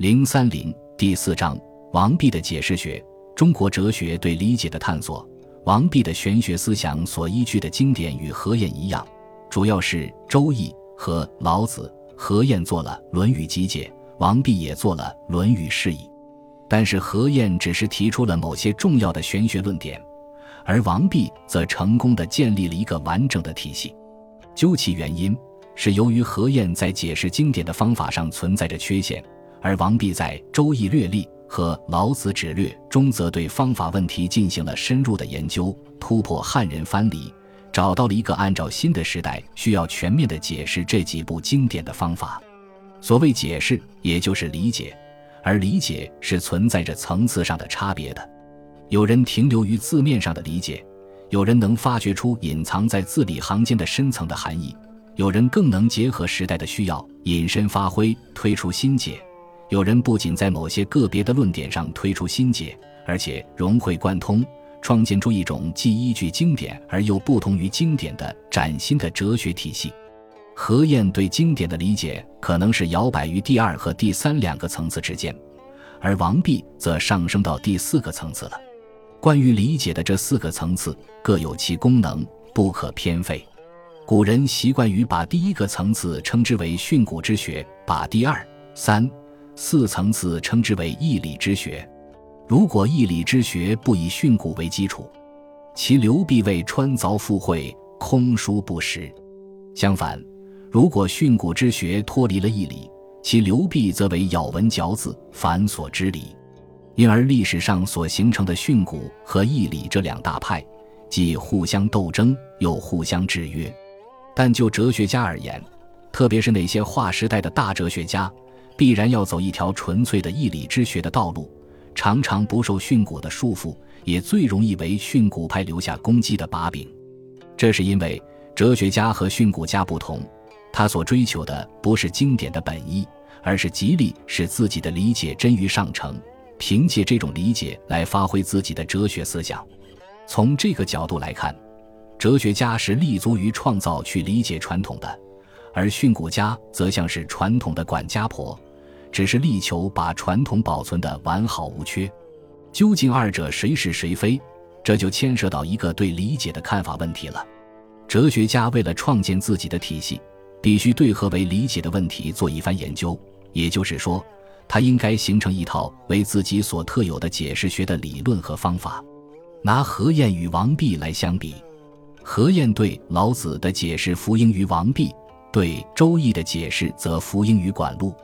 零三零第四章：王弼的解释学。中国哲学对理解的探索。王弼的玄学思想所依据的经典与何晏一样，主要是《周易》和《老子》。何晏做了《论语集解》，王弼也做了《论语释义》。但是何晏只是提出了某些重要的玄学论点，而王弼则成功的建立了一个完整的体系。究其原因，是由于何晏在解释经典的方法上存在着缺陷，而王弼在《周易略历》和《老子指略》中则对方法问题进行了深入的研究，突破汉人藩篱，找到了一个按照新的时代需要全面的解释这几部经典的方法。所谓解释，也就是理解，而理解是存在着层次上的差别的。有人停留于字面上的理解。有人能发掘出隐藏在字里行间的深层的含义，有人更能结合时代的需要，引申发挥，推出新解。有人不仅在某些个别的论点上推出新解，而且融会贯通，创建出一种既依据经典而又不同于经典的崭新的哲学体系。何晏对经典的理解可能是摇摆于第二和第三两个层次之间，而王弼则上升到第四个层次了。关于理解的这四个层次各有其功能，不可偏废。古人习惯于把第一个层次称之为训诂之学，把第二、三、四层次称之为义理之学。如果义理之学不以训诂为基础，其流弊为穿凿附会，空疏不实；相反，如果训诂之学脱离了义理，其流弊则为咬文嚼字，繁琐之理。因而，历史上所形成的训诂和义理这两大派，既互相斗争，又互相制约。但就哲学家而言，特别是那些划时代的大哲学家，必然要走一条纯粹的义理之学的道路，常常不受训诂的束缚，也最容易为训诂派留下攻击的把柄。这是因为哲学家和训诂家不同，他所追求的不是经典的本意，而是极力使自己的理解臻于上乘。凭借这种理解来发挥自己的哲学思想，从这个角度来看，哲学家是立足于创造去理解传统的，而训诂家则像是传统的管家婆，只是力求把传统保存的完好无缺。究竟二者谁是谁非，这就牵涉到一个对理解的看法问题了。哲学家为了创建自己的体系，必须对何为理解的问题做一番研究，也就是说。他应该形成一套为自己所特有的解释学的理论和方法。拿何晏与王弼来相比，何晏对老子的解释服膺于王弼，对周易的解释则服膺于管路。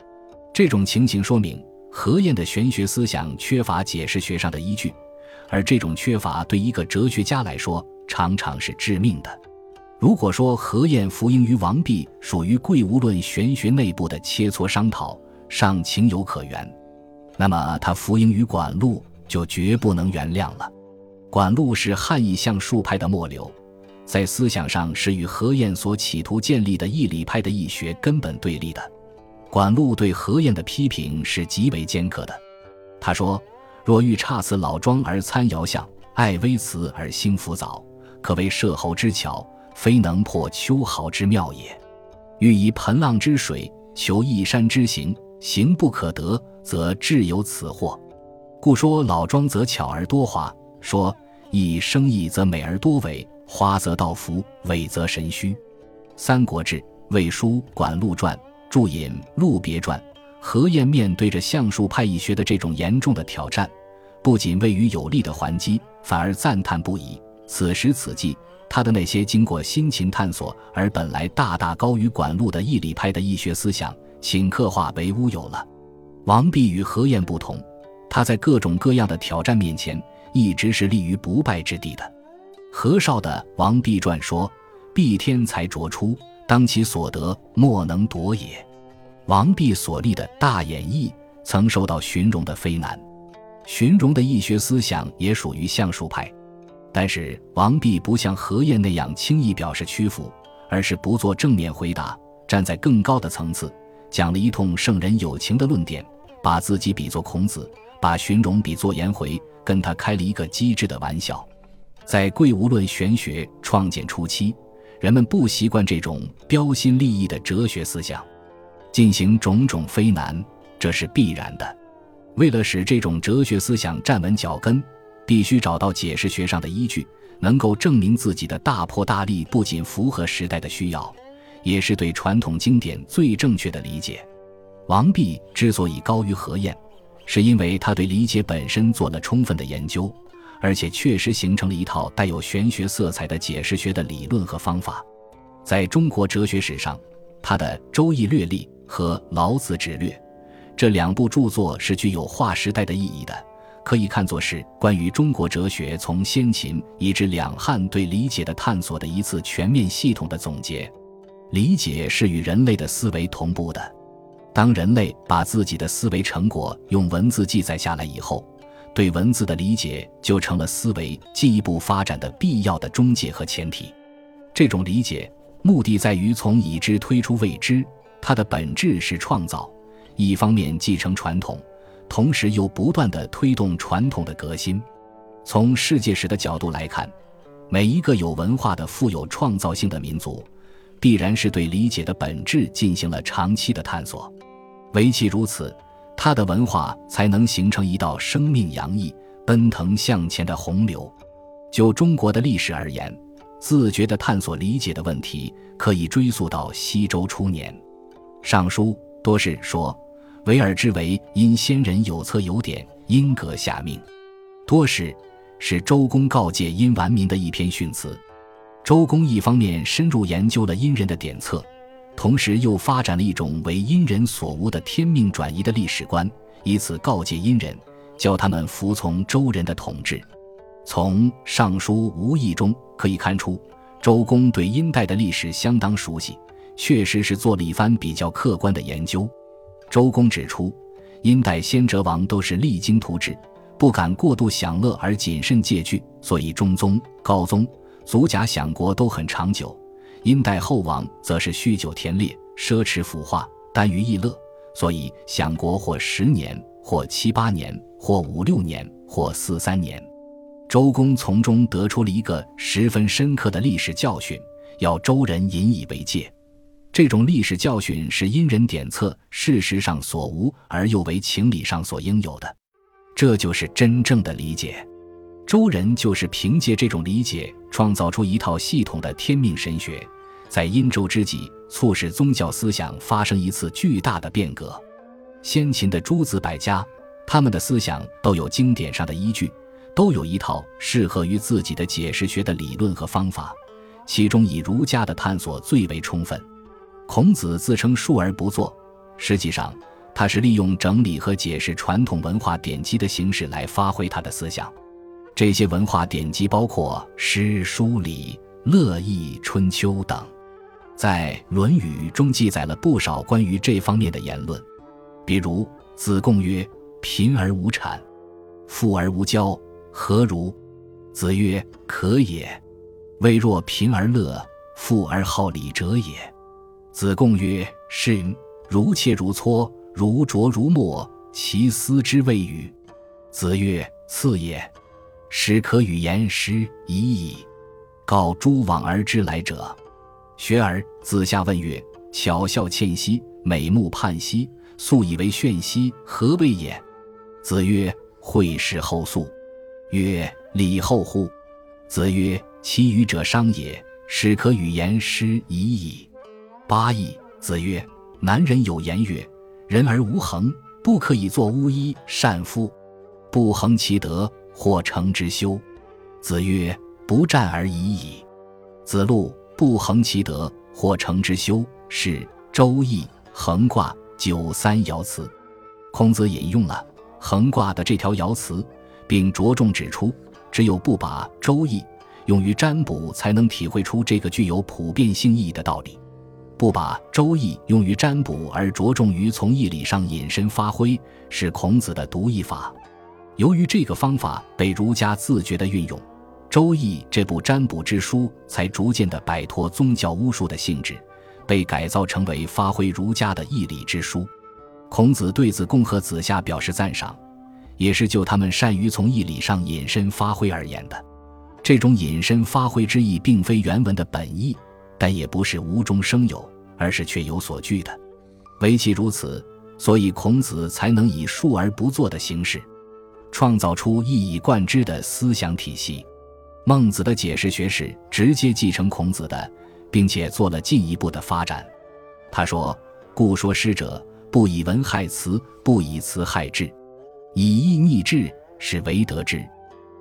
这种情形说明何晏的玄学思想缺乏解释学上的依据，而这种缺乏对一个哲学家来说常常是致命的。如果说何晏服膺于王弼属于贵无论玄学内部的切磋商讨，尚情有可原，那么他服膺于管路就绝不能原谅了。管路是汉译相术派的末流，在思想上是与何晏所企图建立的义理派的义学根本对立的。管路对何晏的批评是极为尖刻的。他说：“若欲差此老庄而参遥相，爱微辞而兴浮藻，可谓摄侯之巧，非能破秋毫之妙也。欲以盆浪之水，求一山之形。”行不可得，则至有此祸。故说老庄则巧而多花，说以生意则美而多伪，花则道服，伪则神虚。《三国志·魏书·管路传》注引《陆别传》。何晏面对着相术派义学的这种严重的挑战，不仅未予有力的还击，反而赞叹不已。此时此际，他的那些经过辛勤探索而本来大大高于管路的义理派的义学思想。顷刻化为乌有了。王弼与何晏不同，他在各种各样的挑战面前，一直是立于不败之地的。何绍的《王弼传》说：“必天才卓出，当其所得，莫能夺也。”王弼所立的大演义曾受到荀荣的非难，荀荣的义学思想也属于相术派，但是王弼不像何晏那样轻易表示屈服，而是不做正面回答，站在更高的层次。讲了一通圣人有情的论点，把自己比作孔子，把荀荣比作颜回，跟他开了一个机智的玩笑。在贵无论玄学创建初期，人们不习惯这种标新立异的哲学思想，进行种种非难，这是必然的。为了使这种哲学思想站稳脚跟，必须找到解释学上的依据，能够证明自己的大破大立不仅符合时代的需要，也是对传统经典最正确的理解。王弼之所以高于何晏，是因为他对理解本身做了充分的研究，而且确实形成了一套带有玄学色彩的解释学的理论和方法。在中国哲学史上，他的《周易略历》和《老子指略》。这两部著作是具有划时代的意义的，可以看作是关于中国哲学从先秦以至两汉对理解的探索的一次全面系统的总结。理解是与人类的思维同步的，当人类把自己的思维成果用文字记载下来以后，对文字的理解就成了思维进一步发展的必要的中介和前提。这种理解目的在于从已知推出未知，它的本质是创造。一方面继承传统，同时又不断地推动传统的革新。从世界史的角度来看，每一个有文化的、富有创造性的民族，必然是对理解的本质进行了长期的探索。唯其如此，它的文化才能形成一道生命洋溢、奔腾向前的洪流。就中国的历史而言，自觉地探索理解的问题，可以追溯到西周初年，《尚书》多是说。维尔之为因先人有策有典，因格下命。多是是周公告诫殷完民的一篇训词。周公一方面深入研究了殷人的典策，同时又发展了一种为殷人所无的天命转移的历史观，以此告诫殷人，教他们服从周人的统治。从《尚书无意》中可以看出，周公对殷代的历史相当熟悉，确实是做了一番比较客观的研究。周公指出，殷代先哲王都是励精图治，不敢过度享乐而谨慎戒惧，所以中宗、高宗、祖甲享国都很长久。殷代后王则是酗酒田猎，奢侈腐化，耽于逸乐，所以享国或十年，或七八年，或五六年，或四三年。周公从中得出了一个十分深刻的历史教训，要周人引以为戒。这种历史教训是因人典策事实上所无而又为情理上所应有的，这就是真正的理解。周人就是凭借这种理解，创造出一套系统的天命神学，在殷周之际，促使宗教思想发生一次巨大的变革。先秦的诸子百家，他们的思想都有经典上的依据，都有一套适合于自己的解释学的理论和方法，其中以儒家的探索最为充分。孔子自称述而不作，实际上他是利用整理和解释传统文化典籍的形式来发挥他的思想。这些文化典籍包括诗、书、礼、乐、易、春秋等，在《论语》中记载了不少关于这方面的言论。比如子贡曰：“贫而无产，富而无骄，何如？”子曰：“可也。未若贫而乐，富而好礼者也。”子贡曰：“是，如切如磋，如琢如磨，其斯之谓与？”子曰：“次也。始可与言师已矣。告诸往而知来者。”学而子夏问曰：“巧笑倩兮，美目盼兮，素以为炫兮，何谓也？”子曰：“惠氏后素。”曰：“礼后乎？”子曰：“其余者商也。始可与言师已矣。”八义子曰：“男人有言曰：‘人而无恒，不可以作巫医善夫。不恒其德，或成之修。’”子曰：“不战而已矣。”子路不恒其德，或成之修，是《周易》横卦九三爻辞。孔子引用了横卦的这条爻辞，并着重指出，只有不把《周易》用于占卜，才能体会出这个具有普遍性意义的道理。不把《周易》用于占卜，而着重于从义理上引申发挥，是孔子的独一法。由于这个方法被儒家自觉地运用，《周易》这部占卜之书才逐渐地摆脱宗教巫术的性质，被改造成为发挥儒家的义理之书。孔子对子贡和子夏表示赞赏，也是就他们善于从义理上引申发挥而言的。这种引申发挥之意，并非原文的本意。但也不是无中生有，而是确有所据的。唯其如此，所以孔子才能以述而不作的形式，创造出一以贯之的思想体系。孟子的解释学是直接继承孔子的，并且做了进一步的发展。他说：“故说师者，不以文害辞，不以辞害志，以义逆志，是为得之。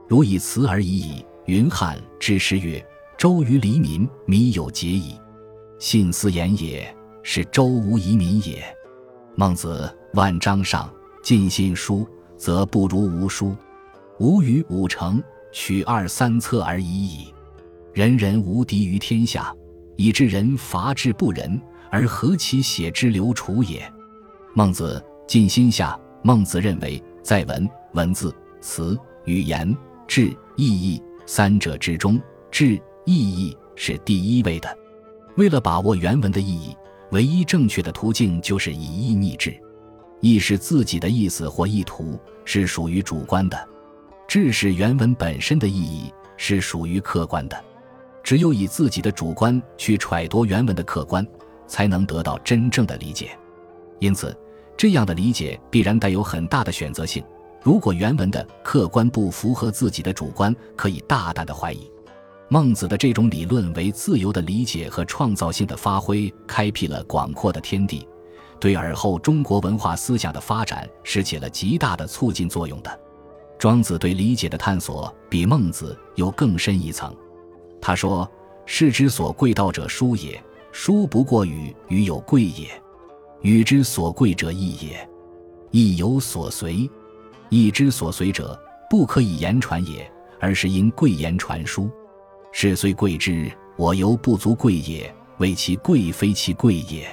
如以辞而已矣。”云汉之师曰：“周于黎民，民有节矣。信思言也，是周无遗民也。”孟子万章上，尽信书，则不如无书。吾与五成，取二三策而已矣。人人无敌于天下，以致人伐之不仁，而何其写之流楚也？孟子尽心下。孟子认为，在文、文字、词、语言、志、意义三者之中，志、意义是第一位的。为了把握原文的意义。唯一正确的途径就是以意逆志，意是自己的意思或意图，是属于主观的；志是原文本身的意义，是属于客观的。只有以自己的主观去揣度原文的客观，才能得到真正的理解。因此，这样的理解必然带有很大的选择性。如果原文的客观不符合自己的主观，可以大胆的怀疑。孟子的这种理论为自由的理解和创造性的发挥开辟了广阔的天地，对尔后中国文化思想的发展是起了极大的促进作用的。庄子对理解的探索比孟子有更深一层。他说：“士之所贵道者，书也；书不过与与有贵也。与之所贵者，义也；义有所随，义之所随者，不可以言传也，而是因贵言传书。”是虽贵之，我犹不足贵也。为其贵，非其贵也。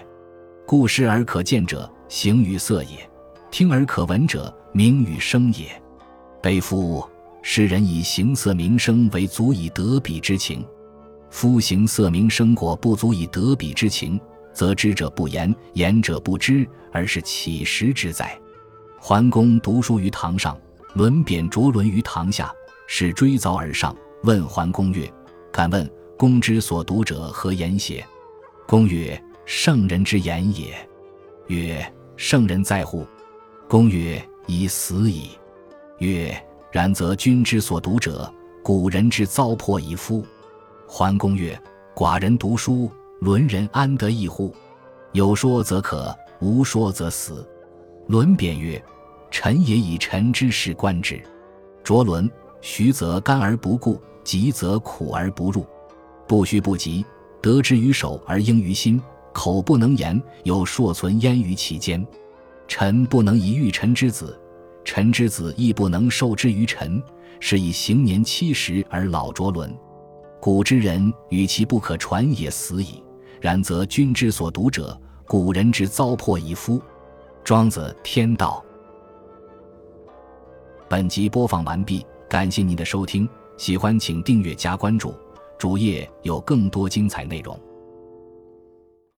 故视而可见者，形与色也；听而可闻者，名与声也。悲夫！世人以形色名声为足以得彼之情。夫形色名声果不足以得彼之情，则知者不言，言者不知，而是乞食之哉？桓公读书于堂上，轮扁着轮于堂下，是追凿而上，问桓公曰。敢问公之所读者何言邪？公曰：“圣人之言也。”曰：“圣人在乎？”公曰：“已死矣。”曰：“然则君之所读者，古人之糟粕矣夫。”桓公曰：“寡人读书，伦人安得异乎？有说则可，无说则死。”伦扁曰：“臣也以臣之事观之。卓伦，徐则甘而不顾。”急则苦而不入，不虚不急，得之于手而应于心。口不能言，有硕存焉于其间。臣不能以育臣之子，臣之子亦不能受之于臣。是以行年七十而老拙伦。古之人与其不可传也，死矣。然则君之所读者，古人之糟粕矣夫。庄子天道。本集播放完毕，感谢您的收听。喜欢请订阅加关注，主页有更多精彩内容。